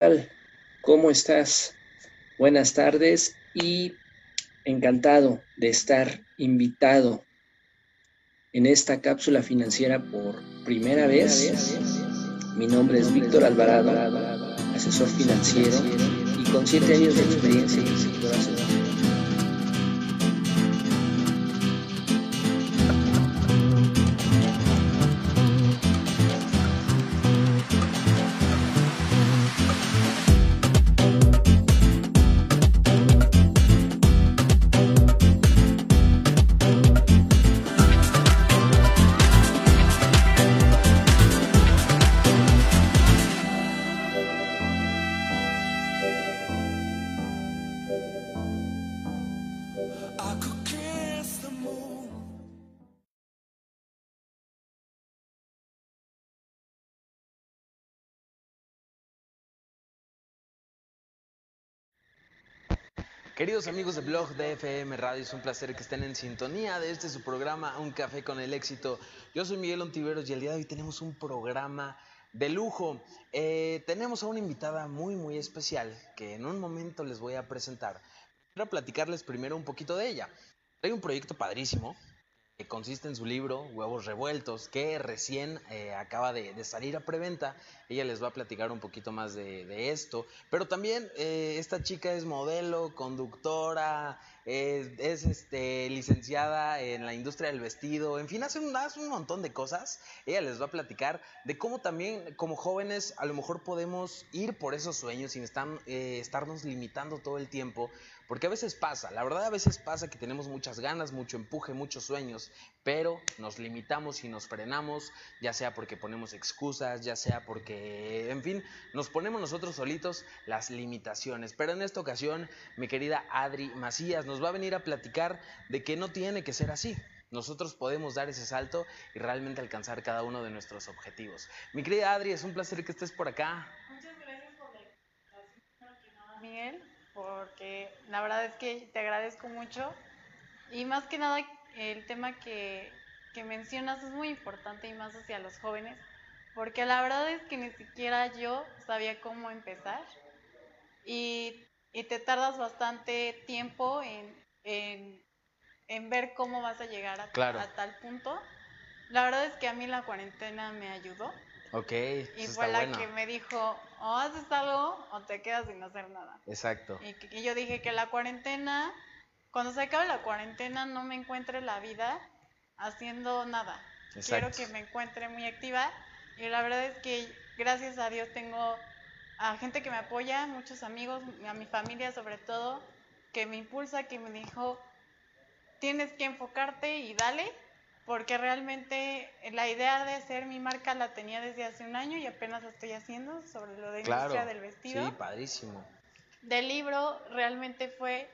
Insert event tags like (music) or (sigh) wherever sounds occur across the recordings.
tal? ¿Cómo estás? Buenas tardes y encantado de estar invitado en esta cápsula financiera por primera vez. Mi nombre es Víctor Alvarado, asesor financiero y con siete años de experiencia en el sector Queridos amigos de Blog de FM Radio, es un placer que estén en sintonía de este su programa Un Café con el Éxito. Yo soy Miguel Ontiveros y el día de hoy tenemos un programa de lujo. Eh, tenemos a una invitada muy, muy especial que en un momento les voy a presentar. Quiero platicarles primero un poquito de ella. Hay un proyecto padrísimo consiste en su libro Huevos Revueltos, que recién eh, acaba de, salir a preventa. Ella les va a platicar un poquito más de, esto. Pero también eh, esta chica es modelo, conductora, es, este, licenciada en la industria del vestido, en fin, hace un, un montón de cosas. Ella les va a platicar de cómo también como jóvenes a lo mejor podemos ir por esos sueños sin estar, eh, estarnos limitando todo el tiempo, porque a veces pasa, la verdad a veces pasa que tenemos muchas ganas, mucho empuje, muchos sueños, pero nos limitamos y nos frenamos, ya sea porque ponemos excusas, ya sea porque, en fin, nos ponemos nosotros solitos las limitaciones. Pero en esta ocasión, mi querida Adri Macías nos va a venir a platicar de que no tiene que ser así. Nosotros podemos dar ese salto y realmente alcanzar cada uno de nuestros objetivos. Mi querida Adri, es un placer que estés por acá. Muchas gracias por la invitación, Miguel porque la verdad es que te agradezco mucho y más que nada el tema que, que mencionas es muy importante y más hacia los jóvenes, porque la verdad es que ni siquiera yo sabía cómo empezar y, y te tardas bastante tiempo en, en, en, ver cómo vas a llegar a, a tal punto. La verdad es que a mí la cuarentena me ayudó Ok. Y fue la que me dijo, o haces algo o te quedas sin hacer nada. Exacto. Y, yo dije que la cuarentena, cuando se acabe la cuarentena, no me encuentre la vida haciendo nada. Quiero que me encuentre muy activa. Y la verdad es que gracias a Dios tengo a gente que me apoya, muchos amigos, a mi familia sobre todo, que me impulsa, que me dijo, tienes que enfocarte y dale porque realmente la idea de hacer mi marca la tenía desde hace un año y apenas la estoy haciendo sobre lo de industria del vestido. Sí, padrísimo. Del libro realmente fue,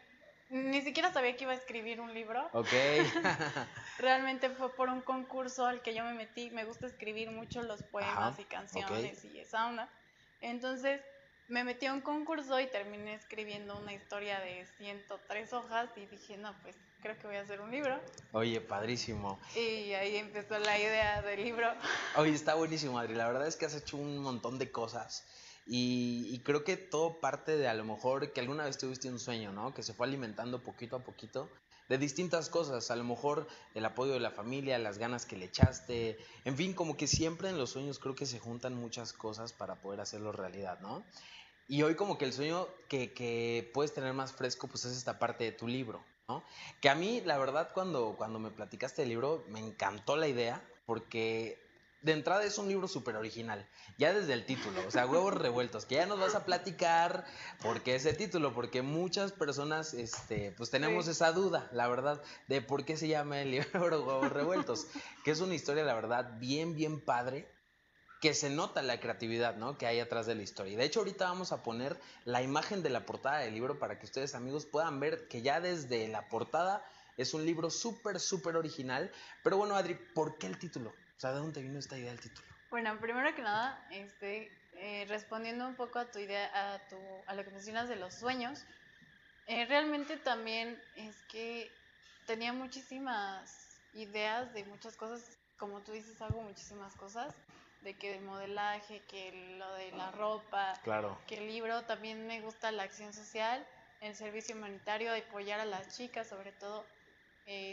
ni siquiera sabía que iba a escribir un libro. Ok. (laughs) realmente fue por un concurso al que yo me metí. Me gusta escribir mucho los poemas y canciones y esa onda. Entonces me metí a un concurso y terminé escribiendo una historia de 103 hojas y dije, no, pues creo que voy a hacer un libro. Oye, padrísimo. Y ahí empezó la idea del libro. Oye, está buenísimo, Adri. La verdad es que has hecho un montón de cosas. Y, creo que todo parte de a lo mejor que alguna vez tuviste un sueño, ¿no? Que se fue alimentando poquito a poquito de distintas cosas, a lo mejor el apoyo de la familia, las ganas que le echaste, en fin, como que siempre en los sueños creo que se juntan muchas cosas para poder hacerlo realidad, ¿no? Y hoy como que el sueño que, que puedes tener más fresco pues es esta parte de tu libro, que a mí, la verdad, cuando, cuando me platicaste el libro, me encantó la idea, porque de entrada es un libro súper original, ya desde el título, o sea, huevos revueltos, que ya nos vas a platicar por qué ese título, porque muchas personas, este, pues tenemos esa duda, la verdad, de por qué se llama el (laughs) libro Huevos Revueltos, que es una historia, la verdad, bien, bien padre, que se nota la creatividad, ¿no? Que hay atrás de la historia. De hecho ahorita vamos a poner la imagen de la portada del libro para que ustedes amigos puedan ver que ya desde la portada es un libro súper, súper original. Pero bueno, Adri, ¿por qué el título? O sea, ¿de dónde vino esta idea del título? Bueno, primero que nada, este, eh, respondiendo un poco a tu idea, a, tu, a lo que mencionas de los sueños, eh, realmente también es que tenía muchísimas ideas de muchas cosas, como tú dices, hago muchísimas cosas de que el modelaje, que lo de la ropa, claro. que el libro, también me gusta la acción social, el servicio humanitario, apoyar a las chicas sobre todo.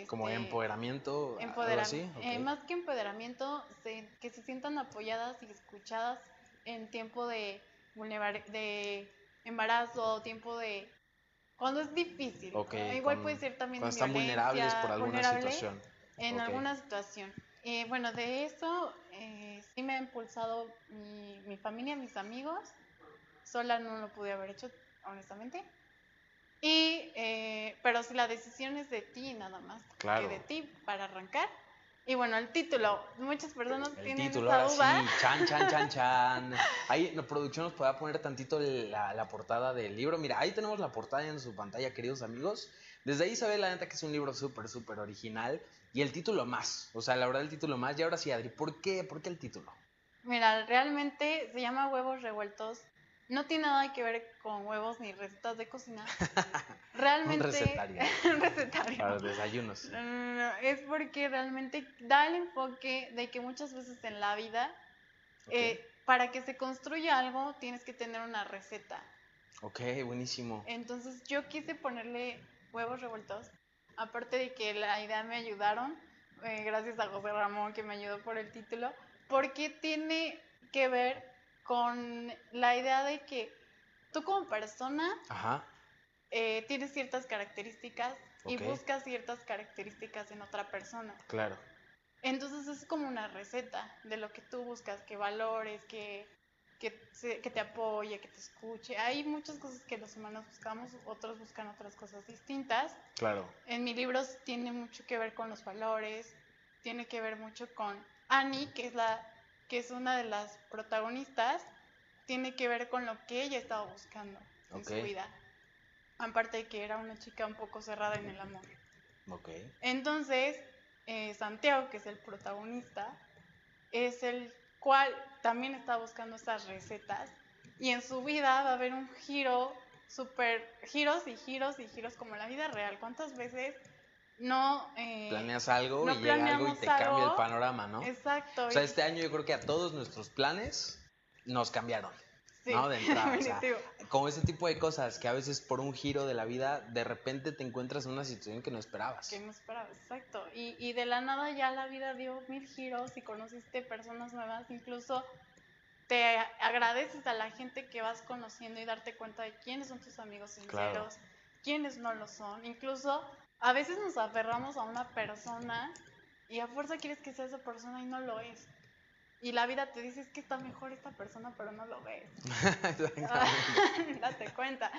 Como este, empoderamiento, empoderamiento eh, más que empoderamiento, que se sientan apoyadas y escuchadas en tiempo de, de embarazo, tiempo de cuando es difícil. Igual puede ser también cuando están vulnerables por alguna situación. En alguna situación. Eh, bueno, de eso eh, sí me ha impulsado mi, mi, familia, mis amigos. Sola no lo pude haber hecho, honestamente. Y, eh, pero si la decisión es de ti nada más, claro. que de ti para arrancar. Y bueno, el título, muchas personas el tienen título, esa ahora Sí, chan, chan, chan, (laughs) chan. Ahí la producción nos puede poner tantito la, la, portada del libro. Mira, ahí tenemos la portada en su pantalla, queridos amigos. Desde ahí se ve la neta que es un libro súper, súper original. Y el título más, o sea, la verdad el título más. Y ahora sí, Adri, ¿por qué? ¿Por qué el título? Mira, realmente se llama Huevos Revueltos. No tiene nada que ver con huevos ni recetas de cocina. (laughs) Realmente. un recetario. (laughs) un recetario. Para los desayunos. es porque realmente da el enfoque de que muchas veces en la vida, eh, para que se construya algo, tienes que tener una receta. Ok, buenísimo. Entonces yo quise ponerle huevos revueltos aparte de que la idea me ayudaron, eh, gracias a José Ramón que me ayudó por el título, porque tiene que ver con la idea de que tú como persona eh, tienes ciertas características y buscas ciertas características en otra persona. Claro. Entonces es como una receta de lo que tú buscas, que valores, que que, te apoye, que te escuche. Hay muchas cosas que los humanos buscamos, otros buscan otras cosas distintas. Claro. En mi libro tiene mucho que ver con los valores, tiene que ver mucho con Annie, que es la que es una de las protagonistas, tiene que ver con lo que ella estaba buscando en su vida. Aparte de que era una chica un poco cerrada en el amor. Okay. Entonces, eh, Santiago, que es el protagonista, es el cual también está buscando estas recetas y en su vida va a haber un giro súper, giros y giros y giros como la vida real. ¿Cuántas veces no... Eh, Planeas algo y llega algo y te cambia el panorama, ¿no? Exacto. O sea, este año yo creo que a todos nuestros planes nos cambiaron. ¿No? De entrada. como ese tipo de cosas que a veces por un giro de la vida de repente te encuentras en una situación que no esperabas. Que no esperabas, exacto. Y, y de la nada ya la vida dio mil giros y conociste personas nuevas, incluso te agradeces a la gente que vas conociendo y darte cuenta de quiénes son tus amigos sinceros, quiénes no lo son. Incluso a veces nos aferramos a una persona y a fuerza quieres que sea esa persona y no lo es y la vida te dice es que está mejor esta persona, pero no lo ves. (laughs) (laughs) date cuenta.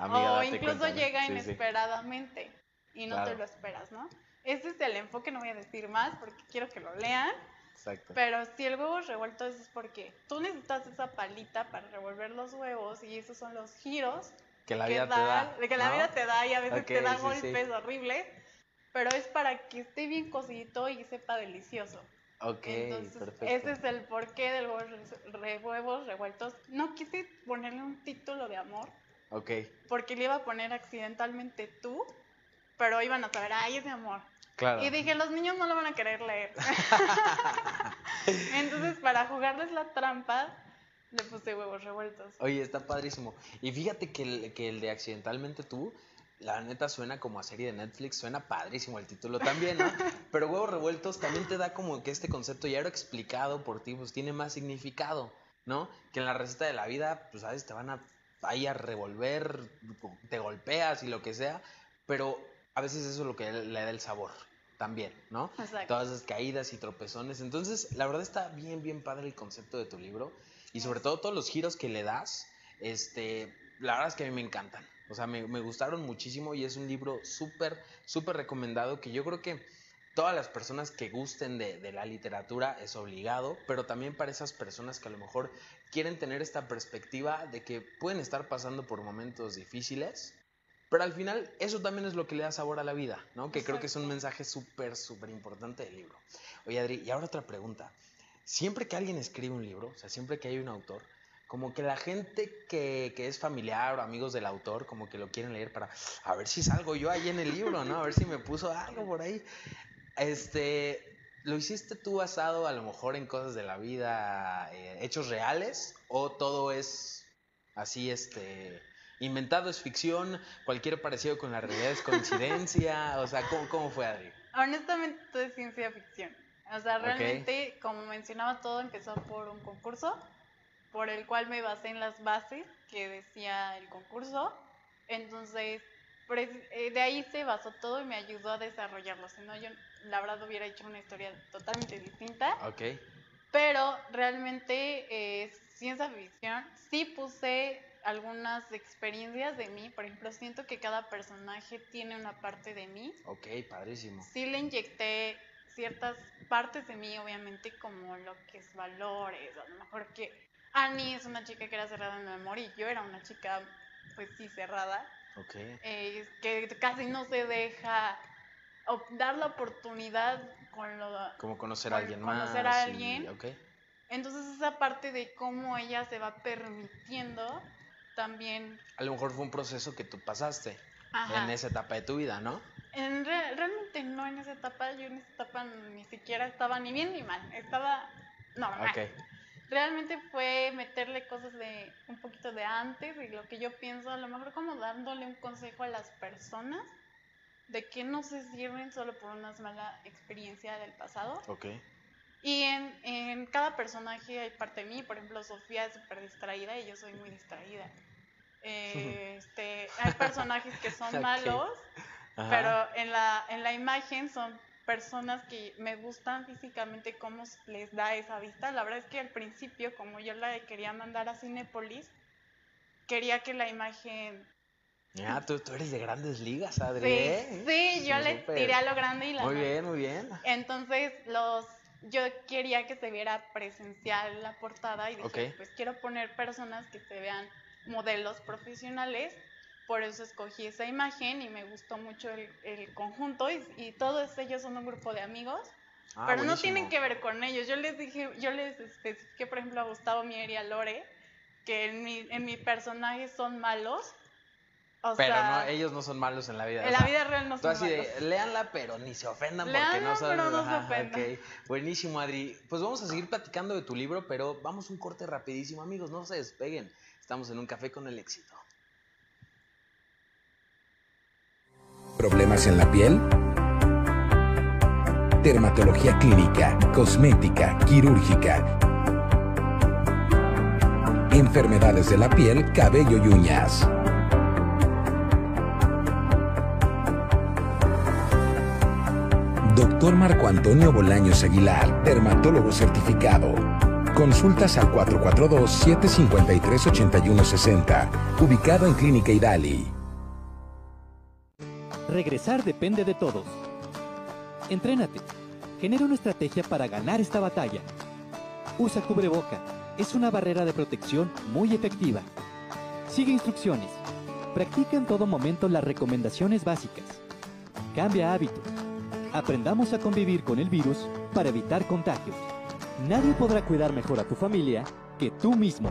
o incluso llega inesperadamente y no te lo esperas, ¿no? Ese es el enfoque, no voy a decir más porque quiero que lo lean. Exacto. Pero si el huevo es revuelto es porque tú necesitas esa palita para revolver los huevos y esos son los giros que la vida te da. Que la vida te da y a veces te da golpes horribles, pero es para que esté bien cocidito y sepa delicioso. Ok, perfecto. Ese es el porqué de los huevos revueltos. No quise ponerle un título de amor. Ok. Porque le iba a poner accidentalmente tú, pero iban a saber, ay, es de amor. Claro. Y dije, los niños no lo van a querer leer. (laughs) Entonces, para jugarles la trampa, le puse huevos revueltos. Oye, está padrísimo. Y fíjate que el, que el de accidentalmente tú la neta suena como a serie de Netflix, suena padrísimo el título también, ¿no? (laughs) Pero Huevos Revueltos también te da como que este concepto ya era explicado por ti, pues tiene más significado, ¿no? Que en la receta de la vida, pues veces te van a ahí a revolver, te golpeas y lo que sea, pero a veces eso es lo que le da el sabor también, ¿no? Exacto. Todas esas caídas y tropezones. Entonces, la verdad está bien, bien padre el concepto de tu libro y sobre todo todos los giros que le das, este, la verdad es que a mí me encantan. O sea, me, gustaron muchísimo y es un libro súper, súper recomendado que yo creo que todas las personas que gusten de, la literatura es obligado, pero también para esas personas que a lo mejor quieren tener esta perspectiva de que pueden estar pasando por momentos difíciles, pero al final eso también es lo que le da sabor a la vida, ¿no? Que creo que es un mensaje súper, súper importante del libro. Oye, Adri, y ahora otra pregunta. Siempre que alguien escribe un libro, o sea, siempre que hay un autor, como que la gente que, es familiar o amigos del autor, como que lo quieren leer para a ver si salgo yo ahí en el libro, ¿no? A ver si me puso algo por ahí. Este, ¿lo hiciste tú basado a lo mejor en cosas de la vida, eh, hechos reales? ¿O todo es así, este, inventado, es ficción? ¿Cualquier parecido con la realidad es coincidencia? o sea, ¿cómo, cómo fue, Adri? Honestamente, todo es ciencia ficción. O sea, realmente, como mencionaba, todo empezó por un concurso, por el cual me basé en las bases que decía el concurso. Entonces, eh, de ahí se basó todo y me ayudó a desarrollarlo. Si no, yo la verdad hubiera hecho una historia totalmente distinta. Ok. Pero realmente es ciencia ficción. Sí puse algunas experiencias de mí. Por ejemplo, siento que cada personaje tiene una parte de mí. Ok, padrísimo. Sí le inyecté ciertas partes de mí, obviamente, como lo que es valores. A lo mejor que Annie es una chica que era cerrada en memoria y yo era una chica, pues sí, cerrada. Ok. Eh, que casi no se deja dar la oportunidad con lo... Como conocer a alguien más. Conocer a alguien. Entonces esa parte de cómo ella se va permitiendo también... A lo mejor fue un proceso que tú pasaste en esa etapa de tu vida, ¿no? En realmente no en esa etapa, yo en esa etapa ni siquiera estaba ni bien ni mal, estaba normal. Realmente fue meterle cosas de un poquito de antes y lo que yo pienso, a lo mejor como dándole un consejo a las personas de que no se sirven solo por una mala experiencia del pasado. Ok. Y en, en cada personaje hay parte de mí, por ejemplo, Sofía es súper distraída y yo soy muy distraída. (laughs) este, hay personajes que son malos, pero en la, en la imagen son personas que me gustan físicamente cómo les da esa vista. La verdad es que al principio, como yo la quería mandar a Cinepolis, quería que la imagen ya, tú, tú, eres de grandes ligas, Adri. Sí, ¿eh? sí yo le tiré a lo grande y la. Muy bien, muy bien. Entonces, los, yo quería que se viera presencial la portada y dije, pues quiero poner personas que se vean modelos profesionales. Por eso escogí esa imagen y me gustó mucho el, el conjunto y, y, todos ellos son un grupo de amigos. Ah, pero no tienen que ver con ellos. Yo les dije, yo les especifiqué, por ejemplo, a Gustavo Mier y a Lore, que en mi, en mi personaje son malos, pero no, ellos no son malos en la vida. En la vida real no son así malos. De, léanla, pero ni se ofendan porque no saben. Pero no se ofendan. Buenísimo, Adri. Pues vamos a seguir platicando de tu libro, pero vamos un corte rapidísimo, amigos. No se despeguen. Estamos en un café con el éxito. ¿Problemas en la piel? Dermatología clínica, cosmética, quirúrgica. Enfermedades de la piel, cabello y uñas. Doctor Marco Antonio Bolaños Aguilar, dermatólogo certificado. Consultas al 442-753-8160, ubicado en Clínica Idali. Regresar depende de todos. Entrénate. Genera una estrategia para ganar esta batalla. Usa cubreboca. Es una barrera de protección muy efectiva. Sigue instrucciones. Practica en todo momento las recomendaciones básicas. Cambia hábitos Aprendamos a convivir con el virus para evitar contagios. Nadie podrá cuidar mejor a tu familia que tú mismo.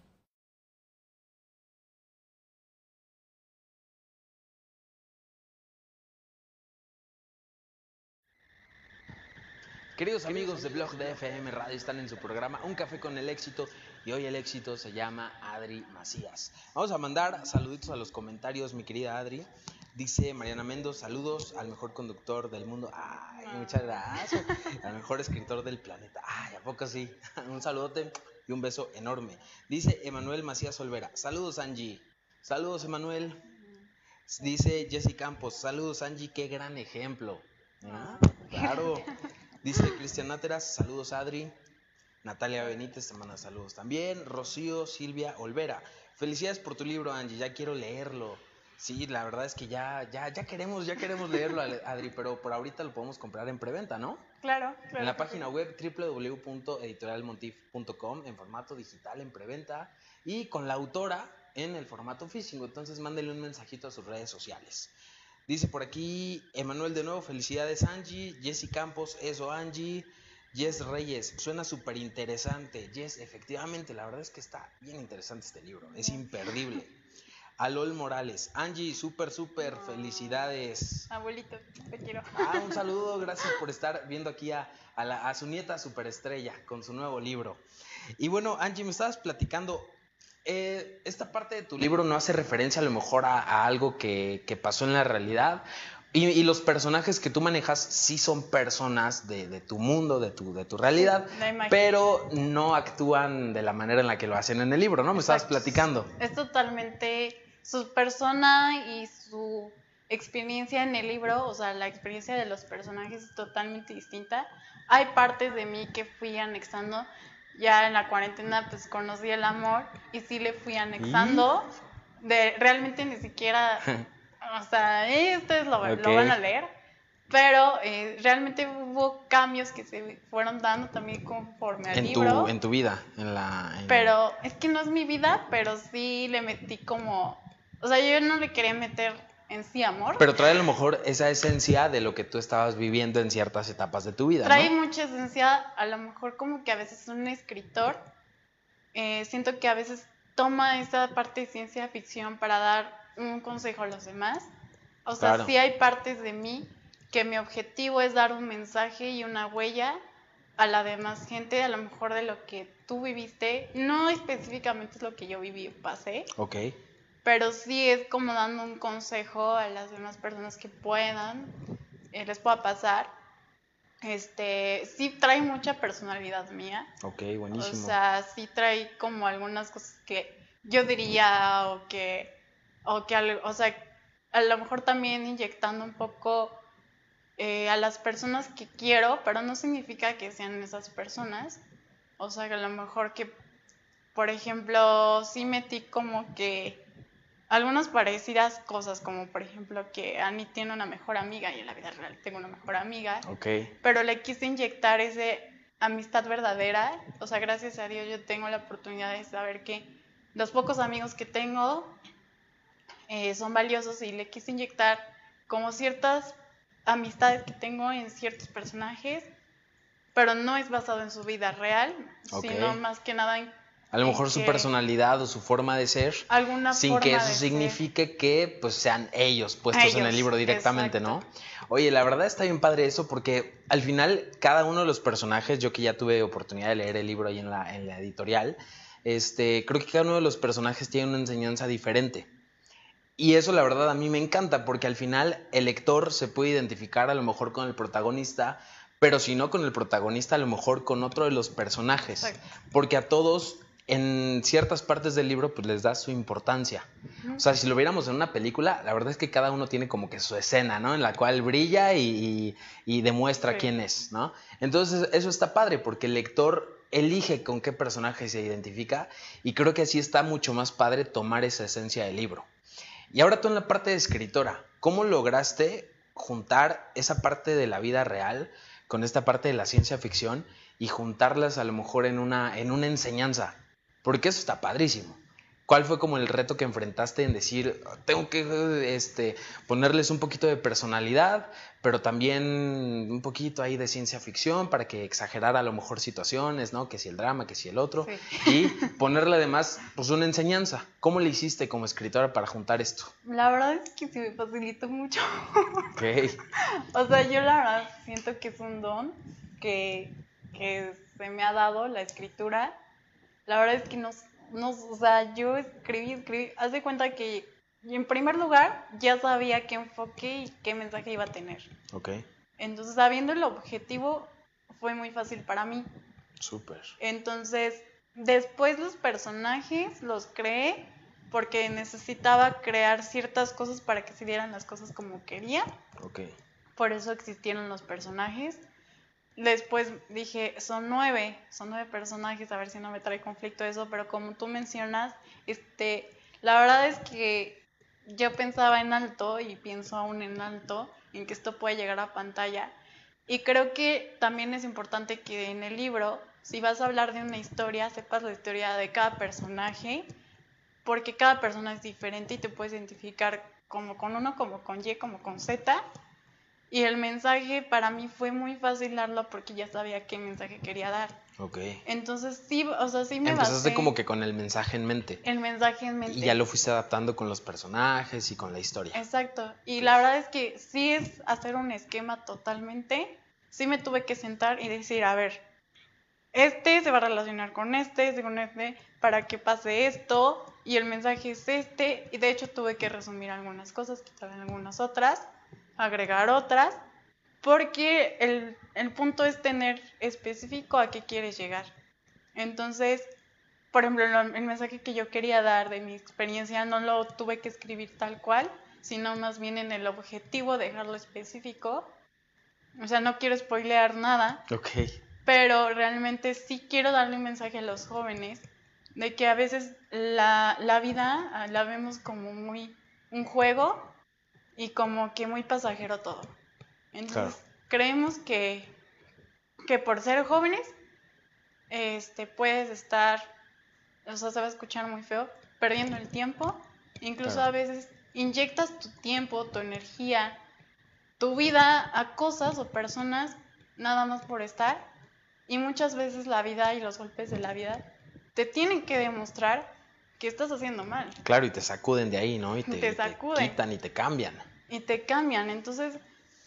Queridos amigos de Blog de FM Radio, están en su programa Un Café con el Éxito y hoy el éxito se llama Adri Macías. Vamos a mandar saluditos a los comentarios, mi querida Adri. Dice Mariana Mendoz, saludos al mejor conductor del mundo. Ay, muchas gracias. Al mejor escritor del planeta. Ay, ¿a poco sí? (laughs) Un saludote y un beso enorme. Dice Emanuel Macías Olvera, saludos Angie. Saludos Emanuel. Dice Jessy Campos, saludos Angie, qué gran ejemplo. Ah, claro. (laughs) Dice Cristian Náteras, saludos Adri. Natalia Benítez te manda saludos también. Rocío Silvia Olvera, felicidades por tu libro Angie, ya quiero leerlo. Sí, la verdad es que ya, ya, ya queremos, ya queremos leerlo, (laughs) Adri, pero por ahorita lo podemos comprar en preventa, ¿no? Claro, claro. En la página web www.editorialmontif.com en formato digital, en preventa, y con la autora en el formato físico. Entonces mándele un mensajito a sus redes sociales. Dice por aquí Emanuel de nuevo, felicidades Angie, Jessy Campos, eso Angie, Jess Reyes, suena súper interesante. Jess, efectivamente, la verdad es que está bien interesante este libro, es imperdible. Alol Morales. Angie, súper, súper, felicidades. Abuelito, te quiero. Ah, un (laughs) saludo, gracias por estar viendo aquí a, su nieta superestrella con su nuevo libro. Y bueno, Angie, me estabas platicando, eh, esta parte de tu libro no hace referencia a lo mejor a, algo que, pasó en la realidad. Y, los personajes que tú manejas sí son personas de, tu mundo, de tu, de tu realidad, pero no actúan de la manera en la que lo hacen en el libro, ¿no? Me estabas platicando. Es totalmente su persona y su experiencia en el libro, o sea, la experiencia de los personajes es totalmente distinta. Hay partes de mí que fui anexando. Ya en la cuarentena pues conocí el amor y sí le fui anexando. De, realmente ni siquiera, (laughs) o sea, eh, ustedes lo, lo, van a leer, pero eh, realmente hubo cambios que se fueron dando también conforme al en libro. Tu, en tu vida, en la... Pero es que no es mi vida, pero sí le metí como o sea, yo no le quería meter en sí amor. Pero trae a lo mejor esa esencia de lo que tú estabas viviendo en ciertas etapas de tu vida. Trae mucha esencia, a lo mejor como que a veces un escritor, eh, siento que a veces toma esa parte de ciencia ficción para dar un consejo a los demás. O sea, sí hay partes de mí que mi objetivo es dar un mensaje y una huella a la demás gente, a lo mejor de lo que tú viviste, no específicamente es lo que yo viví o pasé. Ok pero sí es como dando un consejo a las demás personas que puedan, eh, les pueda pasar. Este, sí trae mucha personalidad mía. Ok, buenísimo. O sea, sí trae como algunas cosas que yo diría o que, o que, o sea, a lo mejor también inyectando un poco eh, a las personas que quiero, pero no significa que sean esas personas. O sea, que a lo mejor que, por ejemplo, sí metí como que algunas parecidas cosas, como por ejemplo que Annie tiene una mejor amiga y en la vida real tengo una mejor amiga. Pero le quise inyectar ese amistad verdadera. O sea, gracias a Dios yo tengo la oportunidad de saber que los pocos amigos que tengo eh, son valiosos y le quise inyectar como ciertas amistades que tengo en ciertos personajes, pero no es basado en su vida real, sino más que nada en a lo mejor su personalidad o su forma de ser, sin que eso signifique que pues sean ellos puestos en el libro directamente, ¿no? Oye, la verdad está bien padre eso porque al final cada uno de los personajes, yo que ya tuve oportunidad de leer el libro ahí en la, en la editorial, este, creo que cada uno de los personajes tiene una enseñanza diferente. Y eso la verdad a mí me encanta porque al final el lector se puede identificar a lo mejor con el protagonista, pero si no con el protagonista, a lo mejor con otro de los personajes. Porque a todos en ciertas partes del libro pues les da su importancia. O sea, si lo viéramos en una película, la verdad es que cada uno tiene como que su escena, ¿no? En la cual brilla y, demuestra quién es, ¿no? Entonces eso está padre porque el lector elige con qué personaje se identifica y creo que así está mucho más padre tomar esa esencia del libro. Y ahora tú en la parte de escritora, ¿cómo lograste juntar esa parte de la vida real con esta parte de la ciencia ficción y juntarlas a lo mejor en una, en una enseñanza? Porque eso está padrísimo. ¿Cuál fue como el reto que enfrentaste en decir, tengo que este, ponerles un poquito de personalidad, pero también un poquito ahí de ciencia ficción para que exagerara a lo mejor situaciones, ¿no? Que si el drama, que si el otro. Y ponerle además, pues una enseñanza. ¿Cómo le hiciste como escritora para juntar esto? La verdad es que se me facilitó mucho. Ok. (laughs) o sea, yo la verdad siento que es un don que, que se me ha dado la escritura la verdad es que no, no o sea, yo escribí, escribí, haz de cuenta que en primer lugar ya sabía qué enfoque y qué mensaje iba a tener. Ok. Entonces, sabiendo el objetivo, fue muy fácil para mí. Súper. Entonces, después los personajes los creé porque necesitaba crear ciertas cosas para que se dieran las cosas como quería. Ok. Por eso existieron los personajes. Después dije, son nueve, son nueve personajes, a ver si no me trae conflicto eso, pero como tú mencionas, este, la verdad es que yo pensaba en alto y pienso aún en alto en que esto puede llegar a pantalla. Y creo que también es importante que en el libro, si vas a hablar de una historia, sepas la historia de cada personaje, porque cada persona es diferente y te puedes identificar como con uno, como con Y, como con Z. Y el mensaje para mí fue muy fácil darlo porque ya sabía qué mensaje quería dar. Ok. Entonces sí, o sea, sí me Empezaste como que con el mensaje en mente. El mensaje en mente. Y ya lo fuiste adaptando con los personajes y con la historia. Exacto. Y la verdad es que sí es hacer un esquema totalmente. Sí me tuve que sentar y decir, a ver, este se va a relacionar con este, con este, para que pase esto. Y el mensaje es este. Y de hecho tuve que resumir algunas cosas, quitar algunas otras agregar otras, porque el, el punto es tener específico a qué quieres llegar. Entonces, por ejemplo, el mensaje que yo quería dar de mi experiencia no lo tuve que escribir tal cual, sino más bien en el objetivo dejarlo específico. O sea, no quiero spoilear nada. Ok. Pero realmente sí quiero darle un mensaje a los jóvenes de que a veces la, la vida ah, la vemos como muy un juego y como que muy pasajero todo. Entonces, creemos que, que por ser jóvenes, este, puedes estar, o sea, se va a escuchar muy feo, perdiendo el tiempo. Incluso a veces inyectas tu tiempo, tu energía, tu vida a cosas o personas nada más por estar. Y muchas veces la vida y los golpes de la vida te tienen que demostrar que estás haciendo mal. Claro, y te sacuden de ahí, ¿no? Y te, te, quitan y te cambian. Y te cambian. Entonces,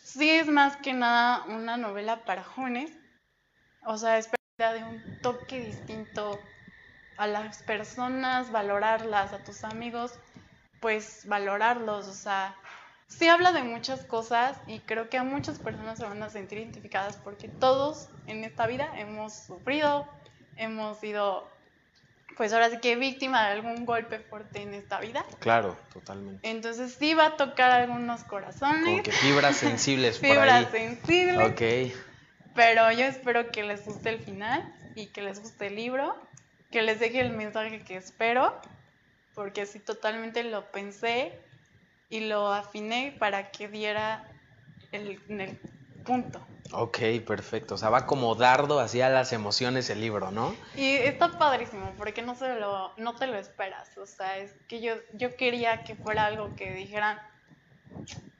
sí es más que nada una novela para jóvenes. O sea, es de un toque distinto a las personas, valorarlas, a tus amigos, pues valorarlos. O sea, sí habla de muchas cosas y creo que a muchas personas se van a sentir identificadas porque todos en esta vida hemos sufrido, hemos sido pues ahora sí que víctima de algún golpe fuerte en esta vida. Claro, totalmente. Entonces sí va a tocar algunos corazones. Como que fibras sensibles por Fibras sensibles. Ok. Pero yo espero que les guste el final y que les guste el libro, que les deje el mensaje que espero, porque así totalmente lo pensé y lo afiné para que diera el, el punto. Ok, perfecto. O sea, va como dardo hacia las emociones el libro, ¿no? Y está padrísimo, porque no, se lo, no te lo esperas. O sea, es que yo, yo quería que fuera algo que dijeran,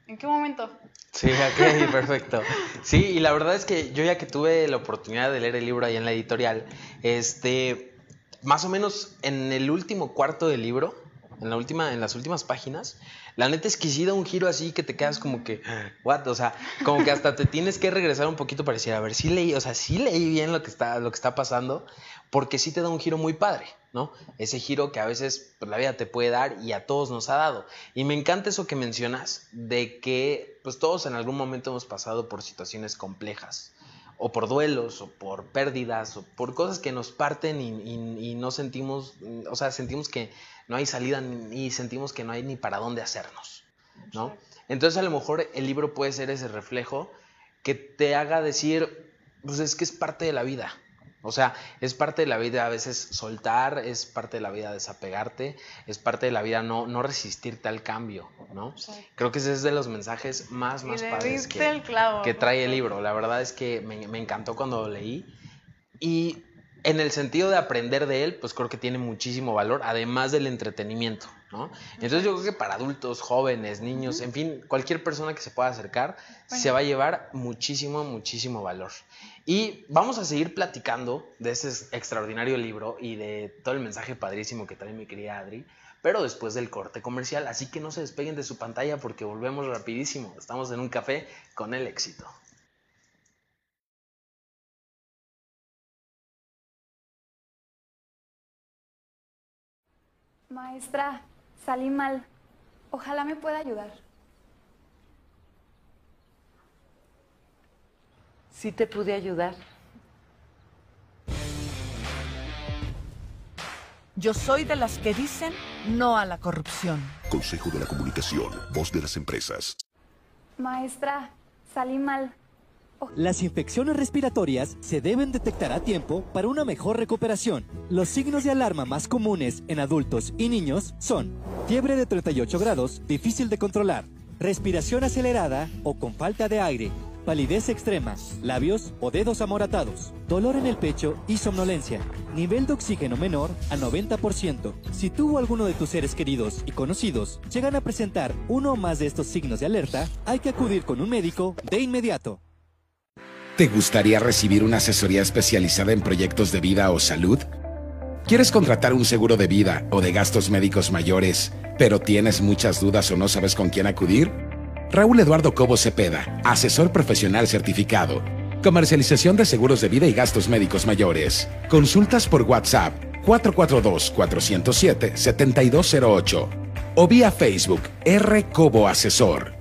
¿en qué momento? Sí, ok, (laughs) perfecto. Sí, y la verdad es que yo ya que tuve la oportunidad de leer el libro ahí en la editorial, este, más o menos en el último cuarto del libro, en, la última, en las últimas páginas, la neta es que sí da un giro así que te quedas como que, what, o sea, como que hasta te tienes que regresar un poquito para decir, a ver, sí leí, o sea, sí leí bien lo que está, lo que está pasando, porque sí te da un giro muy padre, ¿no? Ese giro que a veces pues, la vida te puede dar y a todos nos ha dado. Y me encanta eso que mencionas, de que pues todos en algún momento hemos pasado por situaciones complejas, o por duelos, o por pérdidas, o por cosas que nos parten y, y no sentimos, o sea, sentimos que no hay salida y sentimos que no hay ni para dónde hacernos, ¿no? Entonces a lo mejor el libro puede ser ese reflejo que te haga decir, pues es que es parte de la vida. O sea, es parte de la vida a veces soltar, es parte de la vida desapegarte, es parte de la vida no, no resistirte al cambio, ¿no? Creo que ese es de los mensajes más, más padres que, que, trae el libro. La verdad es que me, me encantó cuando lo leí. Y en el sentido de aprender de él, pues creo que tiene muchísimo valor, además del entretenimiento, ¿no? Entonces yo creo que para adultos, jóvenes, niños, en fin, cualquier persona que se pueda acercar, se va a llevar muchísimo, muchísimo valor. Y vamos a seguir platicando de este extraordinario libro y de todo el mensaje padrísimo que trae mi querida Adri, pero después del corte comercial, así que no se despeguen de su pantalla porque volvemos rapidísimo. Estamos en un café con el éxito. Maestra, salí mal. Ojalá me pueda ayudar. Sí te pude ayudar. Yo soy de las que dicen no a la corrupción. Consejo de la Comunicación, voz de las empresas. Maestra, salí mal. Las infecciones respiratorias se deben detectar a tiempo para una mejor recuperación. Los signos de alarma más comunes en adultos y niños son fiebre de 38 grados, difícil de controlar, respiración acelerada o con falta de aire, palidez extrema, labios o dedos amoratados, dolor en el pecho y somnolencia, nivel de oxígeno menor a 90%. Si tú o alguno de tus seres queridos y conocidos llegan a presentar uno o más de estos signos de alerta, hay que acudir con un médico de inmediato. ¿Te gustaría recibir una asesoría especializada en proyectos de vida o salud? ¿Quieres contratar un seguro de vida o de gastos médicos mayores, pero tienes muchas dudas o no sabes con quién acudir? Raúl Eduardo Cobo Cepeda, asesor profesional certificado. Comercialización de seguros de vida y gastos médicos mayores. Consultas por WhatsApp 442-407-7208 o vía Facebook R Cobo Asesor.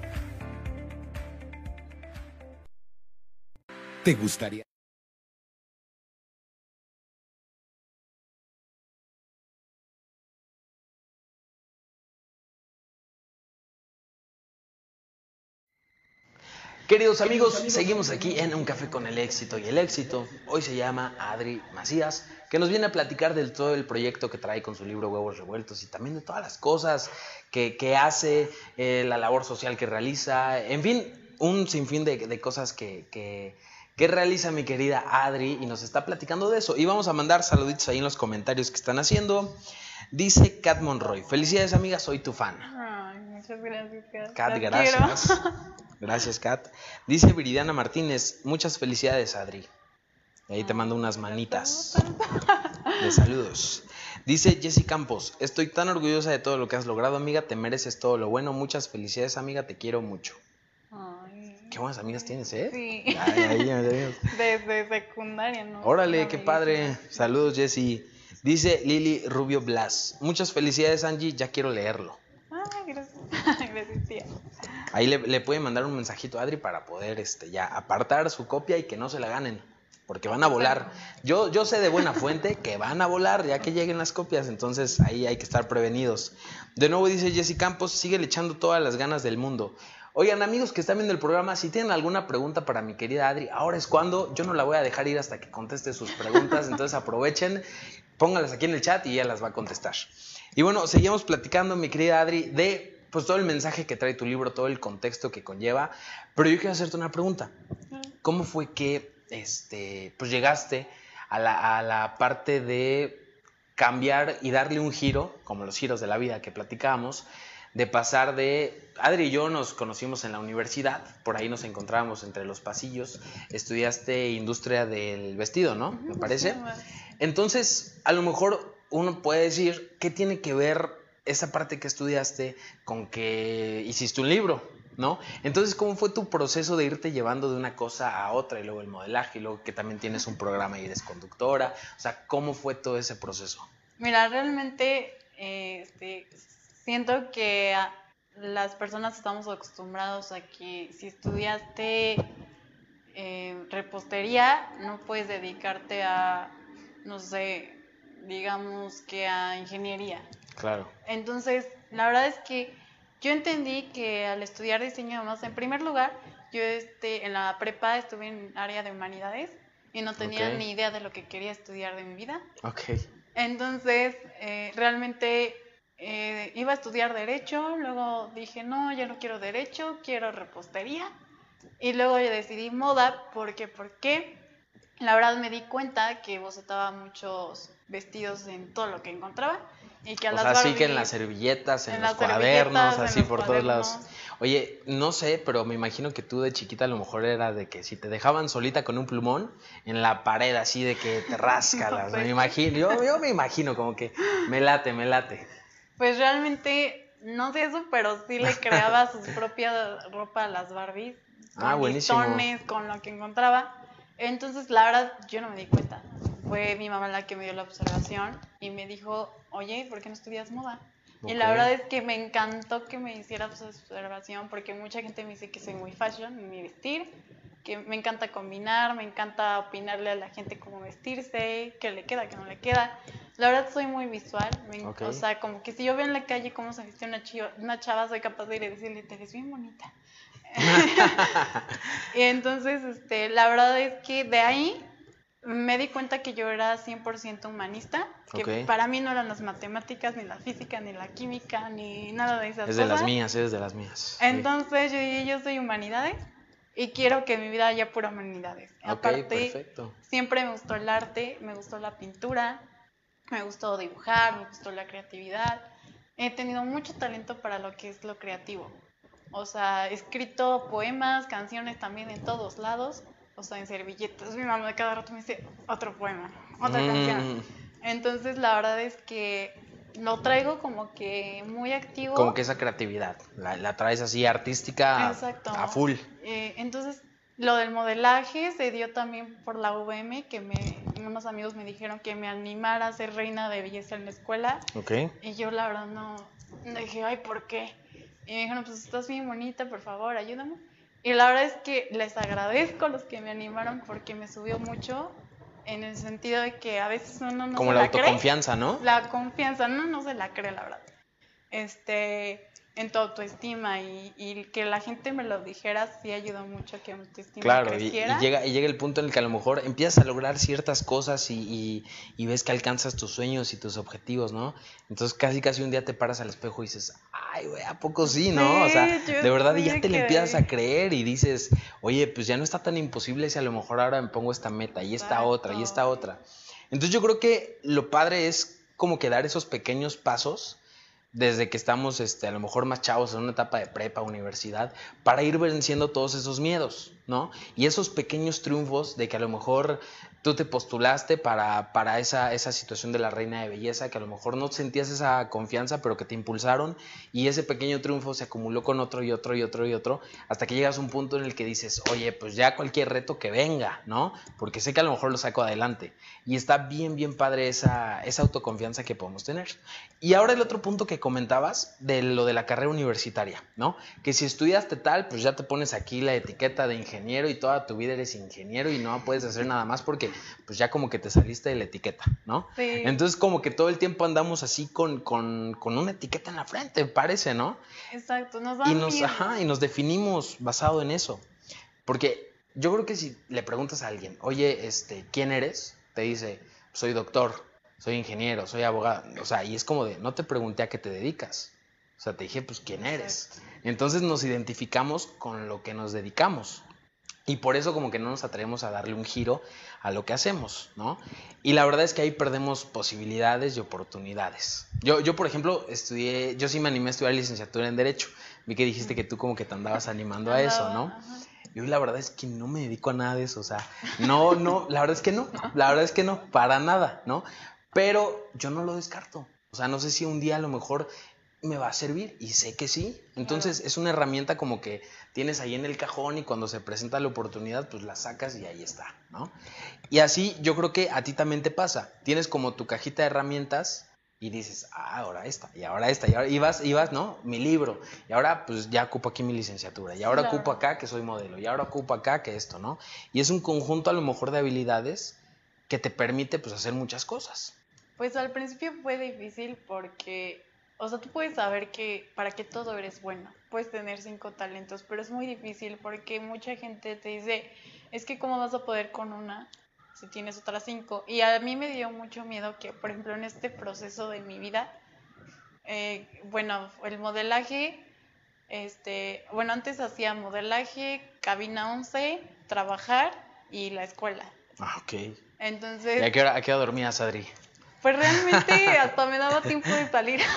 ¿Te gustaría? Queridos amigos, seguimos aquí en Un Café con el Éxito y el Éxito. Hoy se llama Adri Macías, que nos viene a platicar del todo el proyecto que trae con su libro Huevos Revueltos y también de todas las cosas que, hace, eh, la labor social que realiza, en fin, un sinfín de, cosas que, que realiza mi querida Adri y nos está platicando de eso. Y vamos a mandar saluditos ahí en los comentarios que están haciendo. Dice Kat Monroy, felicidades amiga, soy tu fan. Ay, muchas gracias, Kat. Kat, gracias. (laughs) Gracias, Kat. Dice Viridiana Martínez, muchas felicidades, Adri. ahí te mando unas manitas de saludos. Dice Jessy Campos, estoy tan orgullosa de todo lo que has logrado, amiga, te mereces todo lo bueno. Muchas felicidades, amiga, te quiero mucho. Qué buenas amigas tienes, ¿eh? Sí. Desde (laughs) secundaria, ¿no? Órale, qué padre. Saludos, Jessy. Dice Lili Rubio Blas. Muchas felicidades, Angie. Ya quiero leerlo. Ah, gracias. Ahí le, le pueden mandar un mensajito a Adri para poder este, ya apartar su copia y que no se la ganen. Porque van a volar. Yo, yo sé de buena fuente que van a volar ya que lleguen las copias. Entonces ahí hay que estar prevenidos. De nuevo dice Jessy Campos, sigue le echando todas las ganas del mundo. Oigan, amigos que están viendo el programa, si tienen alguna pregunta para mi querida Adri, ahora es cuando. Yo no la voy a dejar ir hasta que conteste sus preguntas, entonces aprovechen, pónganlas aquí en el chat y ella las va a contestar. Y bueno, seguimos platicando, mi querida Adri, de pues todo el mensaje que trae tu libro, todo el contexto que conlleva. Pero yo quiero hacerte una pregunta. ¿Cómo fue que este, pues llegaste a la, a la parte de cambiar y darle un giro, como los giros de la vida que platicábamos, de pasar de... Adri y yo nos conocimos en la universidad, por ahí nos encontrábamos entre los pasillos, estudiaste industria del vestido, ¿no? Me parece. Entonces, a lo mejor uno puede decir, ¿qué tiene que ver esa parte que estudiaste con que hiciste un libro? ¿No? Entonces, ¿cómo fue tu proceso de irte llevando de una cosa a otra y luego el modelaje y luego que también tienes un programa y eres conductora? O sea, ¿cómo fue todo ese proceso? Mira, realmente este, siento que las personas estamos acostumbrados a que si estudiaste eh, repostería, no puedes dedicarte a, no sé, digamos que a ingeniería. Claro. Entonces, la verdad es que yo entendí que al estudiar diseño de moda, en primer lugar, yo este, en la prepa estuve en área de humanidades y no tenía ni idea de lo que quería estudiar de mi vida. Ok. Entonces, eh, realmente eh, iba a estudiar derecho, luego dije, no, yo no quiero derecho, quiero repostería. Y luego yo decidí moda, porque, ¿por qué? La verdad me di cuenta que bocetaba muchos vestidos en todo lo que encontraba. Y que o sea, así que en las servilletas, en, los cuadernos, así por todos lados. Oye, no sé, pero me imagino que tú de chiquita a lo mejor era de que si te dejaban solita con un plumón en la pared, así de que te (laughs) rascalas. me imagino, yo, yo me imagino como que me late, me late. Pues realmente, no sé eso, pero sí le creaba (laughs) su propia ropa a las Barbies. Con ah, buenísimo. con lo que encontraba. Entonces, la verdad, yo no me di cuenta. Fue mi mamá la que me dio la observación y me dijo, oye, ¿por qué no estudias moda? Y la verdad es que me encantó que me hiciera observación porque mucha gente me dice que soy muy fashion en mi vestir, que me encanta combinar, me encanta opinarle a la gente cómo vestirse, qué le queda, qué no le queda. La verdad soy muy visual, o sea, como que si yo veo en la calle cómo se viste una, una chava, soy capaz de ir y decirle, te ves bien bonita. (laughs) (laughs) y entonces, este, la verdad es que de ahí me di cuenta que yo era 100% humanista, que para mí no eran las matemáticas, ni la física, ni la química, ni nada de esas cosas. Es de las mías, es de las mías. Entonces yo dije, yo soy humanidades y quiero que mi vida haya pura humanidades. Aparte, siempre me gustó el arte, me gustó la pintura, me gustó dibujar, me gustó la creatividad. He tenido mucho talento para lo que es lo creativo. O sea, he escrito poemas, canciones también en todos lados o sea, en servilletas. Mi mamá cada rato me dice otro poema, otra mm. canción. Entonces, la verdad es que lo traigo como que muy activo. Como que esa creatividad, la, traes así artística a full. Eh, entonces, lo del modelaje se dio también por la UVM, que me, unos amigos me dijeron que me animara a ser reina de belleza en la escuela. Ok. Y yo la verdad no, dije, ay, ¿por qué? Y me dijeron, pues estás bien bonita, por favor, ayúdame. Y la verdad es que les agradezco a los que me animaron porque me subió mucho en el sentido de que a veces uno no Como se la, la autoconfianza, ¿no? La confianza, no, no se la cree, la verdad. Este, en tu autoestima y, y, que la gente me lo dijera sí ayudó mucho a que mi autoestima claro, creciera. Y, llega, y llega el punto en el que a lo mejor empiezas a lograr ciertas cosas y, y, ves que alcanzas tus sueños y tus objetivos, ¿no? Entonces casi casi un día te paras al espejo y dices, ay, güey, ¿a poco sí, no? o sea, de verdad y ya te le empiezas a creer y dices, oye, pues ya no está tan imposible si a lo mejor ahora me pongo esta meta y esta otra y esta otra. Entonces yo creo que lo padre es como que dar esos pequeños pasos desde que estamos este, a lo mejor más chavos en una etapa de prepa, universidad, para ir venciendo todos esos miedos, ¿no? Y esos pequeños triunfos de que a lo mejor tú te postulaste para, para esa, esa situación de la reina de belleza, que a lo mejor no sentías esa confianza, pero que te impulsaron, y ese pequeño triunfo se acumuló con otro y otro y otro y otro, hasta que llegas a un punto en el que dices, oye, pues ya cualquier reto que venga, ¿no? Porque sé que a lo mejor lo saco adelante. Y está bien, bien padre esa, esa autoconfianza que podemos tener. Y ahora el otro punto que comentabas, de lo de la carrera universitaria, ¿no? Que si estudiaste tal, pues ya te pones aquí la etiqueta de ingeniero y toda tu vida eres ingeniero y no puedes hacer nada más porque pues ya como que te saliste de la etiqueta, ¿no? Sí. Entonces como que todo el tiempo andamos así con, con, con una etiqueta en la frente, parece, ¿no? Exacto, nos y nos, ajá, y nos definimos basado en eso. Porque yo creo que si le preguntas a alguien, oye, este, ¿quién eres? Te dice, soy doctor, soy ingeniero, soy abogado. O sea, y es como de, no te pregunté a qué te dedicas. O sea, te dije, pues, ¿quién eres? Entonces nos identificamos con lo que nos dedicamos. Y por eso como que no nos atrevemos a darle un giro a lo que hacemos, ¿no? Y la verdad es que ahí perdemos posibilidades y oportunidades. Yo, yo por ejemplo, estudié, yo sí me animé a estudiar licenciatura en Derecho. Vi que dijiste que tú como que te andabas animando a eso, ¿no? Yo la verdad es que no me dedico a nada de eso, o sea, no, no, la verdad es que no, la verdad es que no, para nada, ¿no? Pero yo no lo descarto. O sea, no sé si un día a lo mejor me va a servir y sé que sí. Entonces es una herramienta como que tienes ahí en el cajón y cuando se presenta la oportunidad, pues la sacas y ahí está, ¿no? Y así yo creo que a ti también te pasa. Tienes como tu cajita de herramientas y dices, ah, ahora esta, y ahora esta, y ahora ibas, ibas, ¿no? Mi libro, y ahora pues ya ocupo aquí mi licenciatura, y ahora ocupo acá que soy modelo, y ahora ocupo acá que esto, ¿no? Y es un conjunto a lo mejor de habilidades que te permite pues hacer muchas cosas. Pues al principio fue difícil porque o sea, tú puedes saber que para qué todo eres bueno, puedes tener cinco talentos, pero es muy difícil porque mucha gente te dice, es que cómo vas a poder con una si tienes otras cinco. Y a mí me dio mucho miedo que, por ejemplo, en este proceso de mi vida, eh, bueno, el modelaje, este, bueno, antes hacía modelaje, cabina 11, trabajar y la escuela. Ah, ok. Entonces... ¿Y a qué hora, a qué hora dormías, Adri? Pues realmente hasta me daba tiempo de salir. (laughs)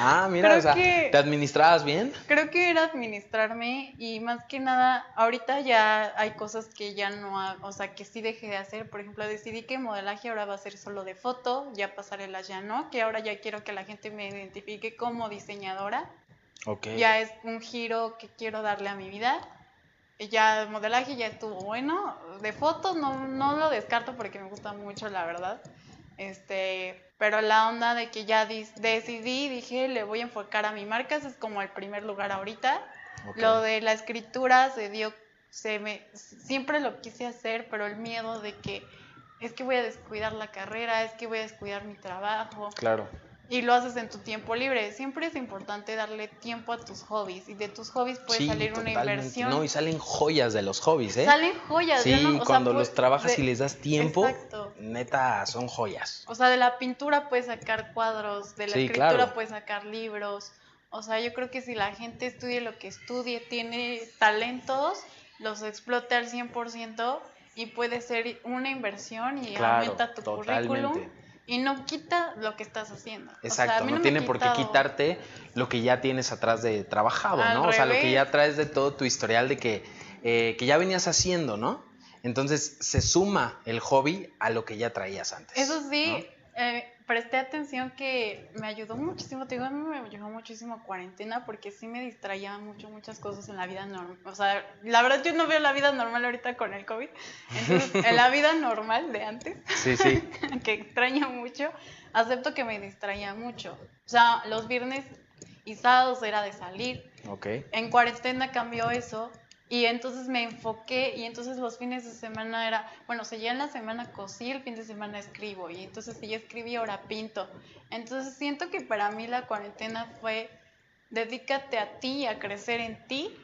Ah, mira, o sea, ¿te administrabas bien? Creo que era administrarme y más que nada, ahorita ya hay cosas que ya no, o sea, que sí dejé de hacer. Por ejemplo, decidí que modelaje ahora va a ser solo de foto, ya pasarelas ya no, que ahora ya quiero que la gente me identifique como diseñadora. Ok. Ya es un giro que quiero darle a mi vida. Ya modelaje ya estuvo bueno. De foto no, no lo descarto porque me gusta mucho, la verdad. Este, pero la onda de que ya decidí, dije, le voy a enfocar a mi marca, ese es como el primer lugar ahorita. Lo de la escritura se dio, se me, siempre lo quise hacer, pero el miedo de que es que voy a descuidar la carrera, es que voy a descuidar mi trabajo. Claro. Y lo haces en tu tiempo libre. Siempre es importante darle tiempo a tus hobbies y de tus hobbies puede salir una inversión. No, y salen joyas de los hobbies, ¿eh? Salen joyas. Sí, cuando los trabajas y les das tiempo, neta, son joyas. O sea, de la pintura puedes sacar cuadros, de la escritura puedes sacar libros. O sea, yo creo que si la gente estudie lo que estudie, tiene talentos, los explote al 100% y puede ser una inversión y aumenta tu currículum y no quita lo que estás haciendo. Exacto, no, tiene por qué quitarte lo que ya tienes atrás de trabajado, ¿no? O sea, lo que ya traes de todo tu historial de que, eh, que ya venías haciendo, ¿no? Entonces se suma el hobby a lo que ya traías antes. Eso sí, eh, presté atención que me ayudó muchísimo, te digo, a mí me ayudó muchísimo cuarentena porque sí me distraía mucho muchas cosas en la vida normal. O sea, la verdad yo no veo la vida normal ahorita con el COVID. Entonces, (laughs) en la vida normal de antes, sí, sí. (laughs) que extraño mucho, acepto que me distraía mucho. O sea, los viernes y sábados era de salir. Ok. En cuarentena cambió eso y entonces me enfoqué y entonces los fines de semana era, bueno, si ya en la semana cosí, el fin de semana escribo y entonces si ya escribí, ahora pinto. Entonces siento que para mí la cuarentena fue dedícate a ti, a crecer en ti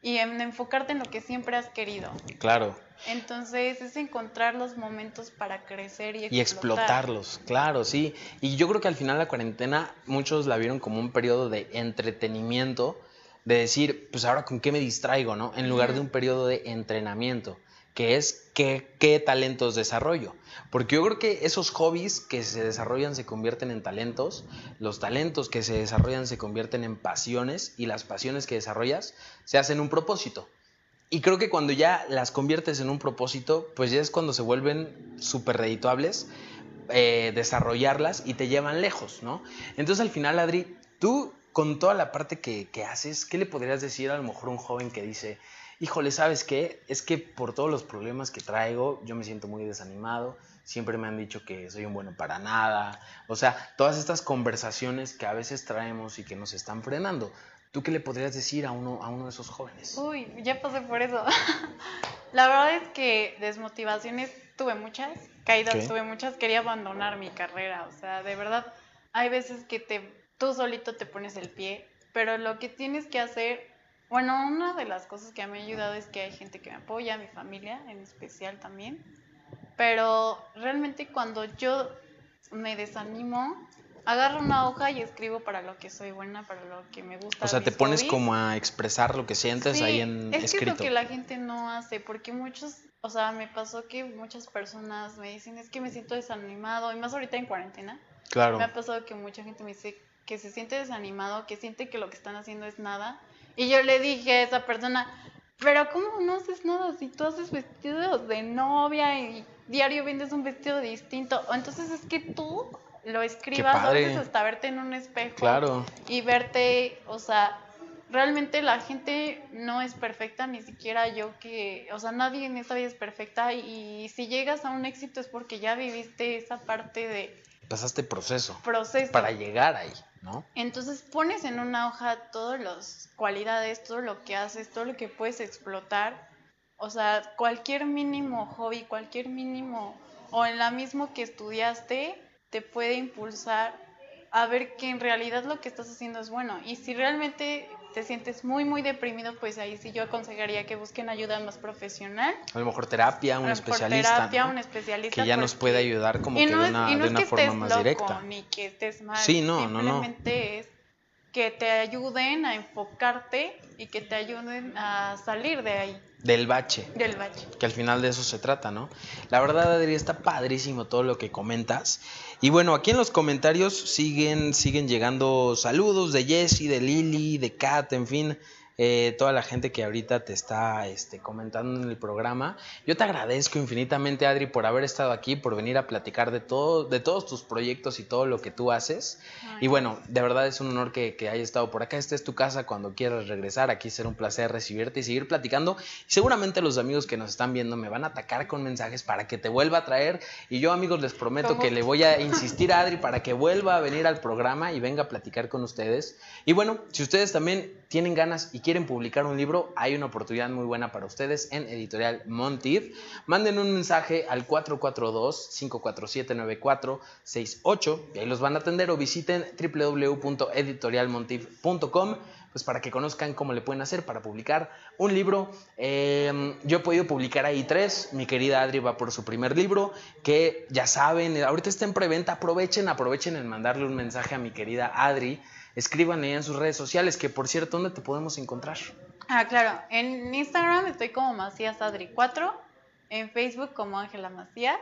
y en enfocarte en lo que siempre has querido. Claro. Entonces es encontrar los momentos para crecer y, y explotarlos, claro, sí. Y yo creo que al final la cuarentena muchos la vieron como un periodo de entretenimiento de decir, pues ahora con qué me distraigo, ¿no? En lugar de un periodo de entrenamiento, que es qué, qué talentos desarrollo. Porque yo creo que esos hobbies que se desarrollan se convierten en talentos, los talentos que se desarrollan se convierten en pasiones y las pasiones que desarrollas se hacen un propósito. Y creo que cuando ya las conviertes en un propósito, pues ya es cuando se vuelven súper redituables, eh, desarrollarlas y te llevan lejos, ¿no? Entonces al final, Adri, tú con toda la parte que, haces, ¿qué le podrías decir a lo mejor a un joven que dice, híjole, ¿sabes qué? Es que por todos los problemas que traigo, yo me siento muy desanimado, siempre me han dicho que soy un bueno para nada, o sea, todas estas conversaciones que a veces traemos y que nos están frenando. ¿Tú qué le podrías decir a uno, a uno de esos jóvenes? Uy, ya pasé por eso. (laughs) la verdad es que desmotivaciones tuve muchas, caídas tuve muchas, quería abandonar mi carrera, o sea, de verdad, hay veces que te tú solito te pones el pie, pero lo que tienes que hacer, bueno, una de las cosas que me ha ayudado es que hay gente que me apoya, mi familia en especial también, pero realmente cuando yo me desanimo, agarro una hoja y escribo para lo que soy buena, para lo que me gusta. O sea, te pones como a expresar lo que sientes ahí en es escrito. Es que es lo que la gente no hace, porque muchos, o sea, me pasó que muchas personas me dicen, es que me siento desanimado, y más ahorita en cuarentena. Claro. Me ha pasado que mucha gente me dice, que se siente desanimado, que siente que lo que están haciendo es nada. Y yo le dije a esa persona, pero ¿cómo no haces nada si tú haces vestidos de novia y diario vendes un vestido distinto? Entonces es que tú lo escribas a veces hasta verte en un espejo claro. y verte, o sea, realmente la gente no es perfecta, ni siquiera yo que, o sea, nadie en esta vida es perfecta y si llegas a un éxito es porque ya viviste esa parte de... Pasaste proceso. Proceso. Para llegar ahí. Entonces pones en una hoja todas las cualidades, todo lo que haces, todo lo que puedes explotar. O sea, cualquier mínimo hobby, cualquier mínimo, o en la mismo que estudiaste, te puede impulsar a ver que en realidad lo que estás haciendo es bueno. Y si realmente te sientes muy, muy deprimido, pues ahí sí yo aconsejaría que busquen ayuda más profesional. A lo mejor terapia, un especialista. Terapia, un especialista. Que ya nos puede ayudar como que de una, de una forma más loco, directa. Ni que estés mal. Sí, no, no, no. Simplemente es que te ayuden a enfocarte y que te ayuden a salir de ahí. Del bache. Del bache. Que al final de eso se trata, ¿no? La verdad, Adri, está padrísimo todo lo que comentas. Y bueno, aquí en los comentarios siguen, siguen llegando saludos de Jesse, de Lily, de Kat, en fin. Eh, toda la gente que ahorita te está este, comentando en el programa. Yo te agradezco infinitamente, Adri, por haber estado aquí, por venir a platicar de, todo, de todos tus proyectos y todo lo que tú haces. Y bueno, de verdad es un honor que, que hayas estado por acá. Esta es tu casa cuando quieras regresar. Aquí será un placer recibirte y seguir platicando. Seguramente los amigos que nos están viendo me van a atacar con mensajes para que te vuelva a traer. Y yo, amigos, les prometo que le voy a insistir a Adri para que vuelva a venir al programa y venga a platicar con ustedes. Y bueno, si ustedes también tienen ganas y quieren publicar un libro, hay una oportunidad muy buena para ustedes en Editorial Montiv. Manden un mensaje al 442-547-9468 y ahí los van a atender o visiten www.editorialmontiv.com pues para que conozcan cómo le pueden hacer para publicar un libro. Em, yo he podido publicar ahí tres. Mi querida Adri va por su primer libro, que ya saben, ahorita está en preventa. Aprovechen, aprovechen en mandarle un mensaje a mi querida Adri. Escríbanle en sus redes sociales, que por cierto, ¿dónde te podemos encontrar? Ah, claro. En Instagram estoy como Macías Adri 4, en Facebook como Ángela Macías.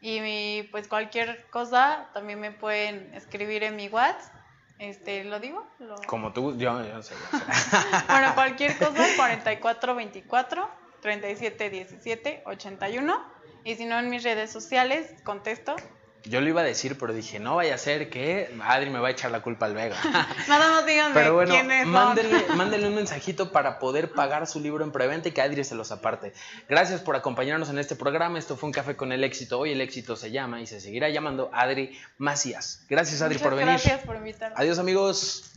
Y pues cualquier cosa también me pueden escribir en mi WhatsApp este, ¿lo digo? Como tú, yo, no sé. (laughs) bueno, cualquier cosa, 4424 3717 81. Y si no, en mis redes sociales, contesto yo lo iba a decir, pero dije, no vaya a ser que Adri me va a echar la culpa al Vega. (laughs) Nada más díganme pero bueno, mándenle, un mensajito para poder pagar su libro en preventa y que Adri se los aparte. Gracias por acompañarnos en este programa. Esto fue un café con el éxito. Hoy el éxito se llama y se seguirá llamando Adri Macías. Gracias, Adri, por venir. Gracias por invitarme. Adiós, amigos.